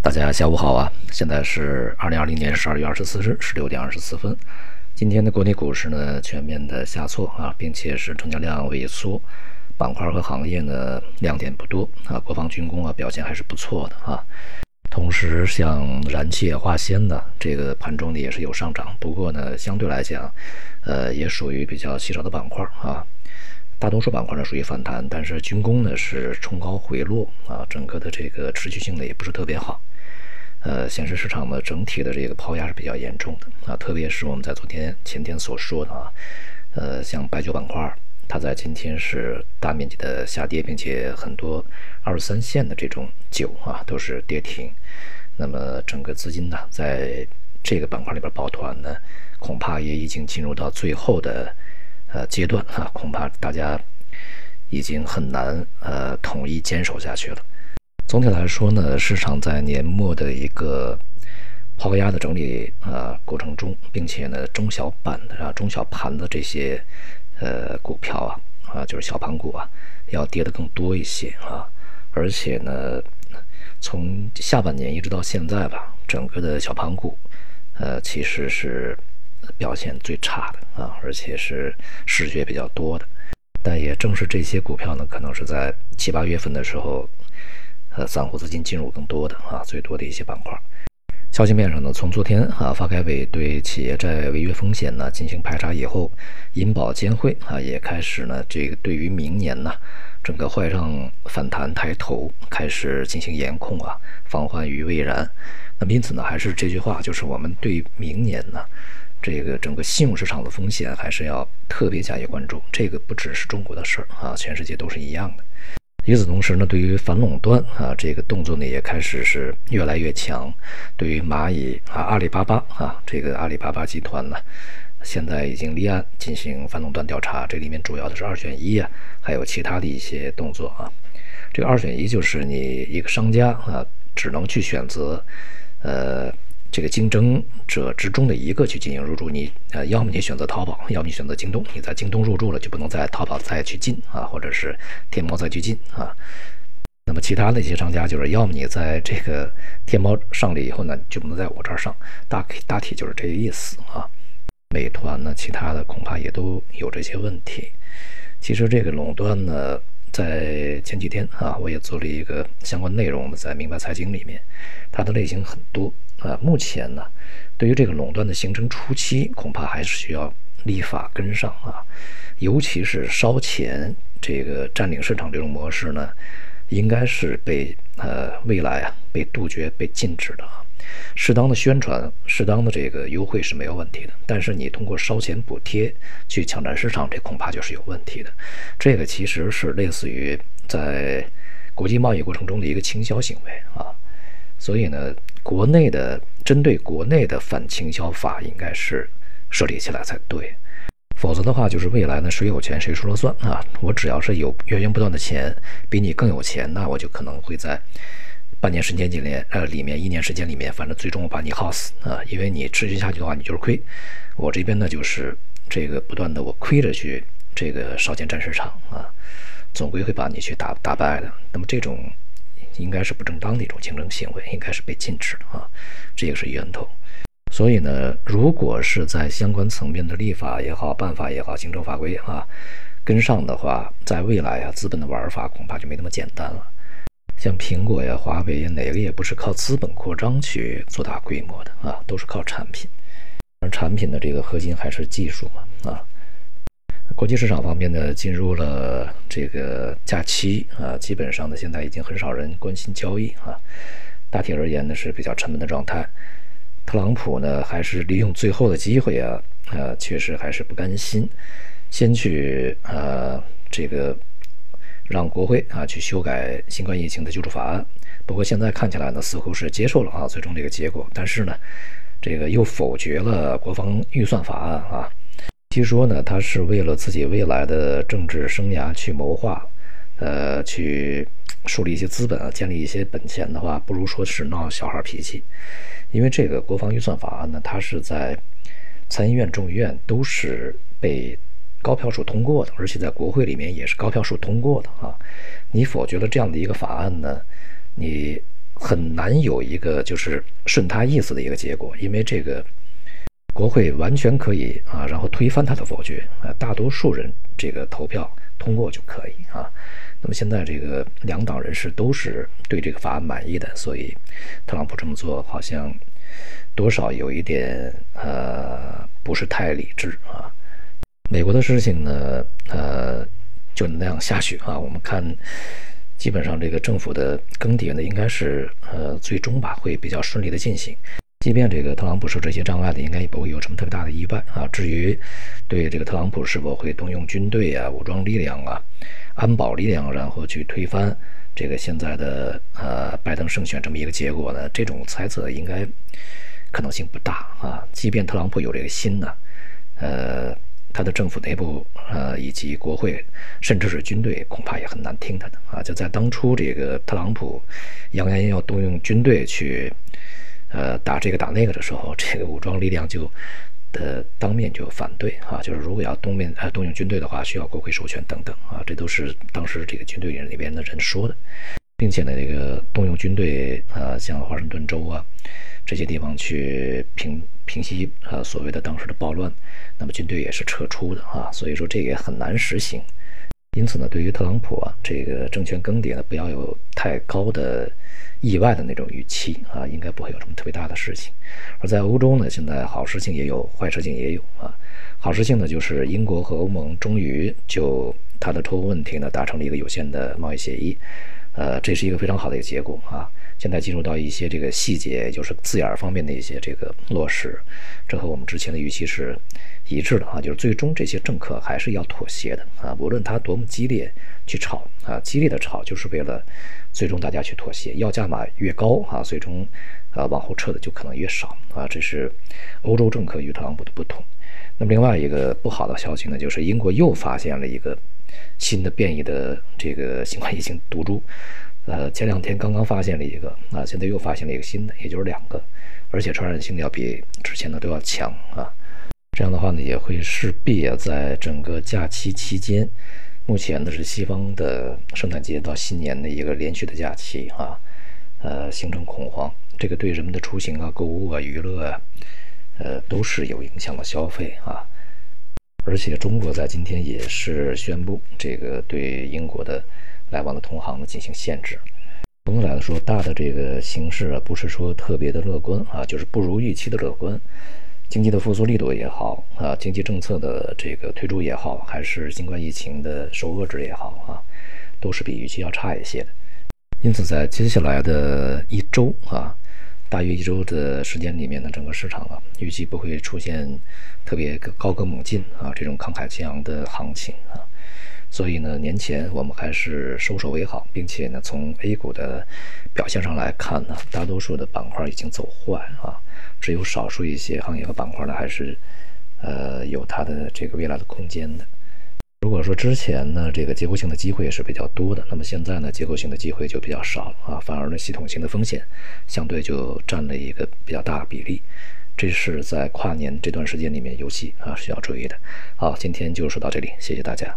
大家下午好啊！现在是二零二零年十二月二十四日十六点二十四分。今天的国内股市呢全面的下挫啊，并且是成交量萎缩，板块和行业呢亮点不多啊。国防军工啊表现还是不错的啊。同时，像燃气、化纤呢，这个盘中呢也是有上涨，不过呢相对来讲，呃也属于比较稀少的板块啊。大多数板块呢属于反弹，但是军工呢是冲高回落啊，整个的这个持续性呢也不是特别好。呃，显示市场呢整体的这个抛压是比较严重的啊，特别是我们在昨天、前天所说的啊，呃，像白酒板块，它在今天是大面积的下跌，并且很多二三线的这种酒啊都是跌停。那么整个资金呢在这个板块里边抱团呢，恐怕也已经进入到最后的呃阶段啊，恐怕大家已经很难呃统一坚守下去了。总体来说呢，市场在年末的一个抛压的整理啊过程中，并且呢，中小板的啊、中小盘的这些呃股票啊啊，就是小盘股啊，要跌得更多一些啊。而且呢，从下半年一直到现在吧，整个的小盘股呃其实是表现最差的啊，而且是失血比较多的。但也正是这些股票呢，可能是在七八月份的时候。呃，散户资金进入更多的啊，最多的一些板块。消息面上呢，从昨天啊，发改委对企业债违约风险呢进行排查以后，银保监会啊也开始呢这个对于明年呢整个坏账反弹抬头开始进行严控啊，防患于未然。那么因此呢，还是这句话，就是我们对明年呢这个整个信用市场的风险还是要特别加以关注。这个不只是中国的事儿啊，全世界都是一样的。与此同时呢，对于反垄断啊，这个动作呢也开始是越来越强。对于蚂蚁啊、阿里巴巴啊，这个阿里巴巴集团呢，现在已经立案进行反垄断调查。这里面主要的是二选一啊，还有其他的一些动作啊。这个二选一就是你一个商家啊，只能去选择，呃。这个竞争者之中的一个去进行入驻，你呃，要么你选择淘宝，要么你选择京东。你在京东入驻了，就不能在淘宝再去进啊，或者是天猫再去进啊。那么其他的一些商家就是，要么你在这个天猫上了以后呢，就不能在我这儿上。大大体就是这个意思啊。美团呢，其他的恐怕也都有这些问题。其实这个垄断呢，在前几天啊，我也做了一个相关内容，在明白财经里面，它的类型很多。啊，目前呢，对于这个垄断的形成初期，恐怕还是需要立法跟上啊，尤其是烧钱这个占领市场这种模式呢，应该是被呃未来啊被杜绝、被禁止的啊。适当的宣传、适当的这个优惠是没有问题的，但是你通过烧钱补贴去抢占市场，这恐怕就是有问题的。这个其实是类似于在国际贸易过程中的一个倾销行为啊，所以呢。国内的针对国内的反倾销法应该是设立起来才对，否则的话就是未来呢谁有钱谁说了算啊！我只要是有源源不断的钱，比你更有钱，那我就可能会在半年、时间、几年呃里面一年时间里面，反正最终我把你耗死啊！因为你持续下去的话，你就是亏。我这边呢就是这个不断的我亏着去这个烧钱占市场啊，总归会把你去打打败的。那么这种。应该是不正当的一种竞争行为，应该是被禁止的啊，这个是源头。所以呢，如果是在相关层面的立法也好、办法也好、行政法规啊跟上的话，在未来啊，资本的玩法恐怕就没那么简单了。像苹果呀、华为呀，哪个也不是靠资本扩张去做大规模的啊，都是靠产品。而产品的这个核心还是技术嘛啊。国际市场方面呢，进入了这个假期啊，基本上呢，现在已经很少人关心交易啊。大体而言呢，是比较沉闷的状态。特朗普呢，还是利用最后的机会啊，呃，确实还是不甘心，先去呃这个让国会啊去修改新冠疫情的救助法案。不过现在看起来呢，似乎是接受了啊最终这个结果，但是呢，这个又否决了国防预算法案啊。据说呢，他是为了自己未来的政治生涯去谋划，呃，去树立一些资本啊，建立一些本钱的话，不如说是闹小孩脾气。因为这个国防预算法案呢，它是在参议院、众议院都是被高票数通过的，而且在国会里面也是高票数通过的啊。你否决了这样的一个法案呢，你很难有一个就是顺他意思的一个结果，因为这个国会完全可以啊，然后推翻他的否决啊，大多数人这个投票通过就可以啊。那么现在这个两党人士都是对这个法案满意的，所以特朗普这么做好像多少有一点呃不是太理智啊。美国的事情呢，呃，就那样下去啊。我们看。基本上，这个政府的更迭呢，应该是呃，最终吧会比较顺利的进行。即便这个特朗普受这些障碍的，应该也不会有什么特别大的意外啊。至于对这个特朗普是否会动用军队啊、武装力量啊、安保力量，然后去推翻这个现在的呃拜登胜选这么一个结果呢？这种猜测应该可能性不大啊。即便特朗普有这个心呢，呃。他的政府内部，呃，以及国会，甚至是军队，恐怕也很难听他的啊！就在当初这个特朗普扬言要动用军队去，呃，打这个打那个的时候，这个武装力量就呃当面就反对啊，就是如果要动面呃动用军队的话，需要国会授权等等啊，这都是当时这个军队里边的人说的，并且呢，这个动用军队，呃，像华盛顿州啊。这些地方去平平息啊所谓的当时的暴乱，那么军队也是撤出的啊，所以说这个也很难实行。因此呢，对于特朗普啊这个政权更迭呢，不要有太高的意外的那种预期啊，应该不会有什么特别大的事情。而在欧洲呢，现在好事情也有，坏事情也有啊。好事情呢，就是英国和欧盟终于就它的脱欧问题呢达成了一个有限的贸易协议，呃，这是一个非常好的一个结果啊。现在进入到一些这个细节，就是字眼方面的一些这个落实，这和我们之前的预期是一致的啊。就是最终这些政客还是要妥协的啊，无论他多么激烈去吵啊，激烈的吵就是为了最终大家去妥协。要价码越高啊，最终啊往后撤的就可能越少啊。这是欧洲政客与特朗普的不同。那么另外一个不好的消息呢，就是英国又发现了一个新的变异的这个新冠疫情毒株。呃，前两天刚刚发现了一个，啊，现在又发现了一个新的，也就是两个，而且传染性要比之前的都要强啊。这样的话呢，也会势必啊，在整个假期期间，目前呢是西方的圣诞节到新年的一个连续的假期啊，呃，形成恐慌，这个对人们的出行啊、购物啊、娱乐啊，呃，都是有影响的消费啊。而且中国在今天也是宣布这个对英国的。来往的同行呢进行限制。总的来说，大的这个形势啊，不是说特别的乐观啊，就是不如预期的乐观。经济的复苏力度也好啊，经济政策的这个推出也好，还是新冠疫情的受遏制也好啊，都是比预期要差一些的。因此，在接下来的一周啊，大约一周的时间里面呢，整个市场啊，预计不会出现特别高歌猛进啊这种慷慨激昂的行情啊。所以呢，年前我们还是收手为好，并且呢，从 A 股的表现上来看呢，大多数的板块已经走坏啊，只有少数一些行业和板块呢，还是呃有它的这个未来的空间的。如果说之前呢，这个结构性的机会是比较多的，那么现在呢，结构性的机会就比较少了啊，反而呢，系统性的风险相对就占了一个比较大的比例，这是在跨年这段时间里面尤其啊需要注意的。好，今天就说到这里，谢谢大家。